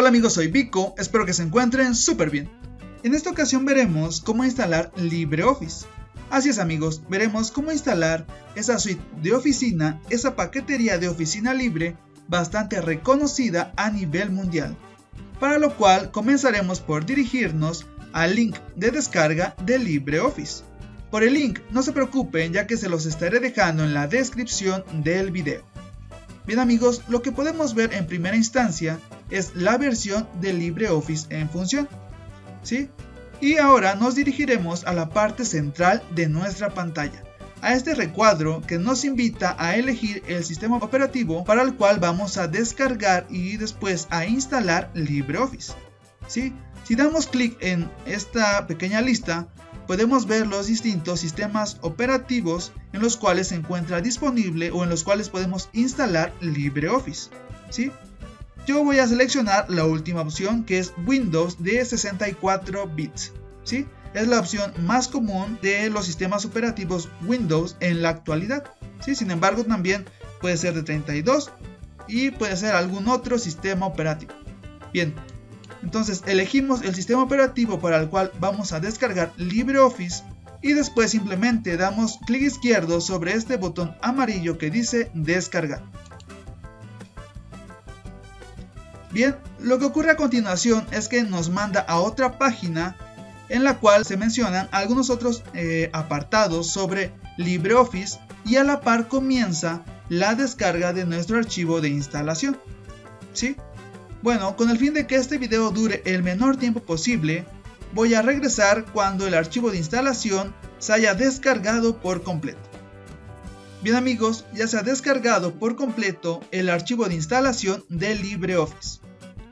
Hola amigos, soy Vico, espero que se encuentren súper bien. En esta ocasión veremos cómo instalar LibreOffice. Así es amigos, veremos cómo instalar esa suite de oficina, esa paquetería de oficina libre bastante reconocida a nivel mundial. Para lo cual comenzaremos por dirigirnos al link de descarga de LibreOffice. Por el link no se preocupen ya que se los estaré dejando en la descripción del video. Bien amigos, lo que podemos ver en primera instancia es la versión de LibreOffice en función. ¿sí? Y ahora nos dirigiremos a la parte central de nuestra pantalla, a este recuadro que nos invita a elegir el sistema operativo para el cual vamos a descargar y después a instalar LibreOffice. ¿sí? Si damos clic en esta pequeña lista, podemos ver los distintos sistemas operativos en los cuales se encuentra disponible o en los cuales podemos instalar LibreOffice. ¿sí? Yo voy a seleccionar la última opción que es Windows de 64 bits. ¿sí? Es la opción más común de los sistemas operativos Windows en la actualidad. ¿sí? Sin embargo, también puede ser de 32 y puede ser algún otro sistema operativo. Bien, entonces elegimos el sistema operativo para el cual vamos a descargar LibreOffice y después simplemente damos clic izquierdo sobre este botón amarillo que dice descargar. Bien, lo que ocurre a continuación es que nos manda a otra página en la cual se mencionan algunos otros eh, apartados sobre LibreOffice y a la par comienza la descarga de nuestro archivo de instalación. ¿Sí? Bueno, con el fin de que este video dure el menor tiempo posible, voy a regresar cuando el archivo de instalación se haya descargado por completo. Bien amigos, ya se ha descargado por completo el archivo de instalación de LibreOffice.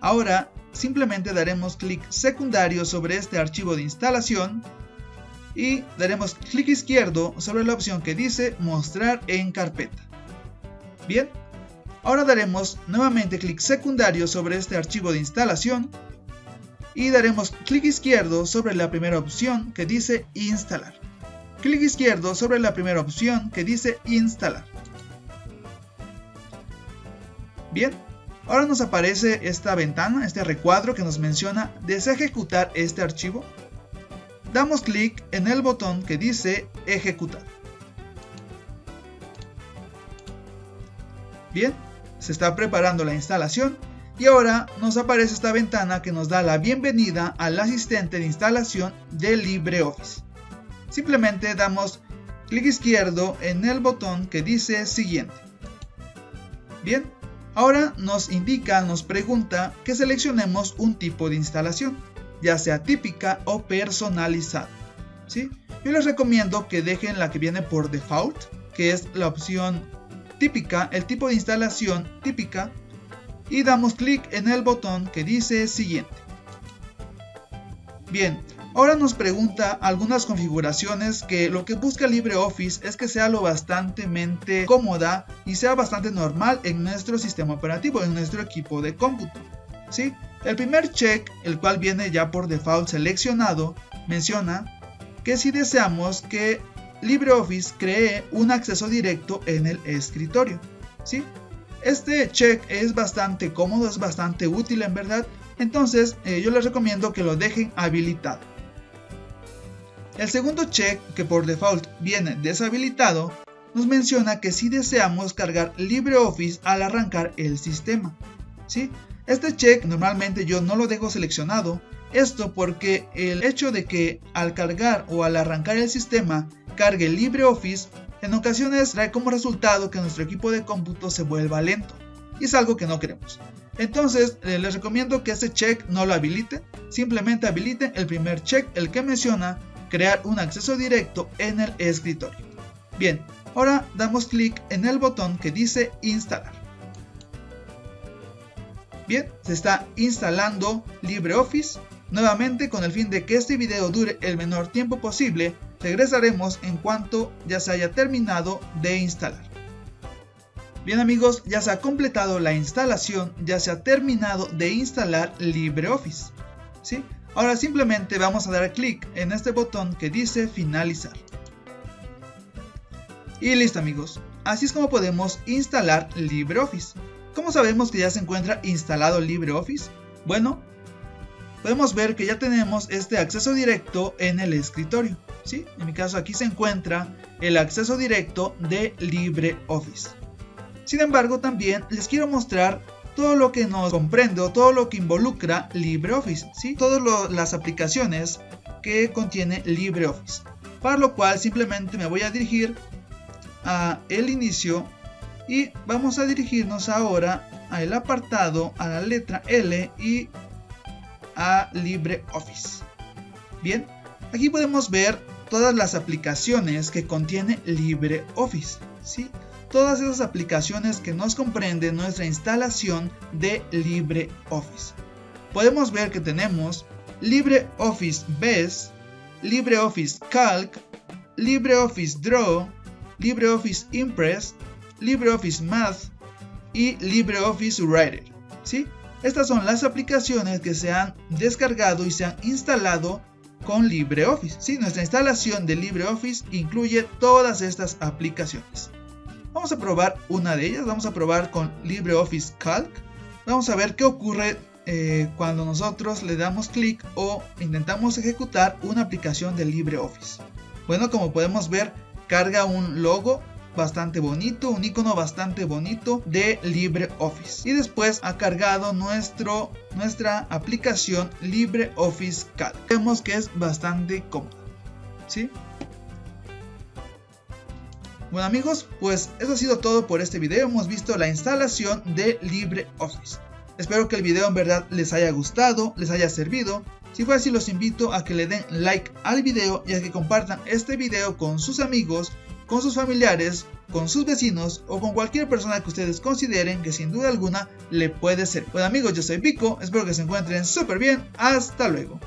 Ahora simplemente daremos clic secundario sobre este archivo de instalación y daremos clic izquierdo sobre la opción que dice mostrar en carpeta. Bien, Ahora daremos nuevamente clic secundario sobre este archivo de instalación y daremos clic izquierdo sobre la primera opción que dice instalar. Clic izquierdo sobre la primera opción que dice instalar. Bien, ahora nos aparece esta ventana, este recuadro que nos menciona desea ejecutar este archivo. Damos clic en el botón que dice ejecutar. Bien, se está preparando la instalación y ahora nos aparece esta ventana que nos da la bienvenida al asistente de instalación de LibreOffice. Simplemente damos clic izquierdo en el botón que dice siguiente. Bien, ahora nos indica, nos pregunta que seleccionemos un tipo de instalación, ya sea típica o personalizada. ¿sí? Yo les recomiendo que dejen la que viene por default, que es la opción típica, el tipo de instalación típica y damos clic en el botón que dice siguiente. Bien, ahora nos pregunta algunas configuraciones que lo que busca LibreOffice es que sea lo bastante cómoda y sea bastante normal en nuestro sistema operativo, en nuestro equipo de cómputo. ¿sí? El primer check, el cual viene ya por default seleccionado, menciona que si deseamos que LibreOffice cree un acceso directo en el escritorio. ¿sí? Este check es bastante cómodo, es bastante útil en verdad, entonces eh, yo les recomiendo que lo dejen habilitado. El segundo check, que por default viene deshabilitado, nos menciona que si deseamos cargar LibreOffice al arrancar el sistema. ¿sí? Este check normalmente yo no lo dejo seleccionado, esto porque el hecho de que al cargar o al arrancar el sistema cargue LibreOffice, en ocasiones trae como resultado que nuestro equipo de cómputo se vuelva lento, y es algo que no queremos. Entonces, eh, les recomiendo que este check no lo habiliten, simplemente habiliten el primer check, el que menciona crear un acceso directo en el escritorio. Bien, ahora damos clic en el botón que dice instalar. Bien, se está instalando LibreOffice. Nuevamente, con el fin de que este video dure el menor tiempo posible, regresaremos en cuanto ya se haya terminado de instalar. Bien amigos, ya se ha completado la instalación, ya se ha terminado de instalar LibreOffice. ¿sí? Ahora simplemente vamos a dar clic en este botón que dice finalizar. Y listo amigos, así es como podemos instalar LibreOffice. ¿Cómo sabemos que ya se encuentra instalado LibreOffice? Bueno, podemos ver que ya tenemos este acceso directo en el escritorio. ¿sí? En mi caso aquí se encuentra el acceso directo de LibreOffice. Sin embargo, también les quiero mostrar todo lo que nos comprende todo lo que involucra LibreOffice, ¿sí? todas las aplicaciones que contiene LibreOffice. Para lo cual simplemente me voy a dirigir a el inicio y vamos a dirigirnos ahora al apartado, a la letra L y a LibreOffice. Bien, aquí podemos ver todas las aplicaciones que contiene LibreOffice. ¿sí? Todas esas aplicaciones que nos comprenden nuestra instalación de LibreOffice. Podemos ver que tenemos LibreOffice Base, LibreOffice Calc, LibreOffice Draw, LibreOffice Impress, LibreOffice Math y LibreOffice Writer. ¿sí? Estas son las aplicaciones que se han descargado y se han instalado con LibreOffice. ¿sí? Nuestra instalación de LibreOffice incluye todas estas aplicaciones. Vamos a probar una de ellas, vamos a probar con LibreOffice Calc. Vamos a ver qué ocurre eh, cuando nosotros le damos clic o intentamos ejecutar una aplicación de LibreOffice. Bueno, como podemos ver, carga un logo bastante bonito, un icono bastante bonito de LibreOffice. Y después ha cargado nuestro, nuestra aplicación LibreOffice Calc. Vemos que es bastante cómodo. ¿Sí? Bueno amigos, pues eso ha sido todo por este video. Hemos visto la instalación de LibreOffice. Espero que el video en verdad les haya gustado, les haya servido. Si fue así los invito a que le den like al video y a que compartan este video con sus amigos con sus familiares, con sus vecinos o con cualquier persona que ustedes consideren que sin duda alguna le puede ser. Bueno amigos, yo soy Pico, espero que se encuentren súper bien, hasta luego.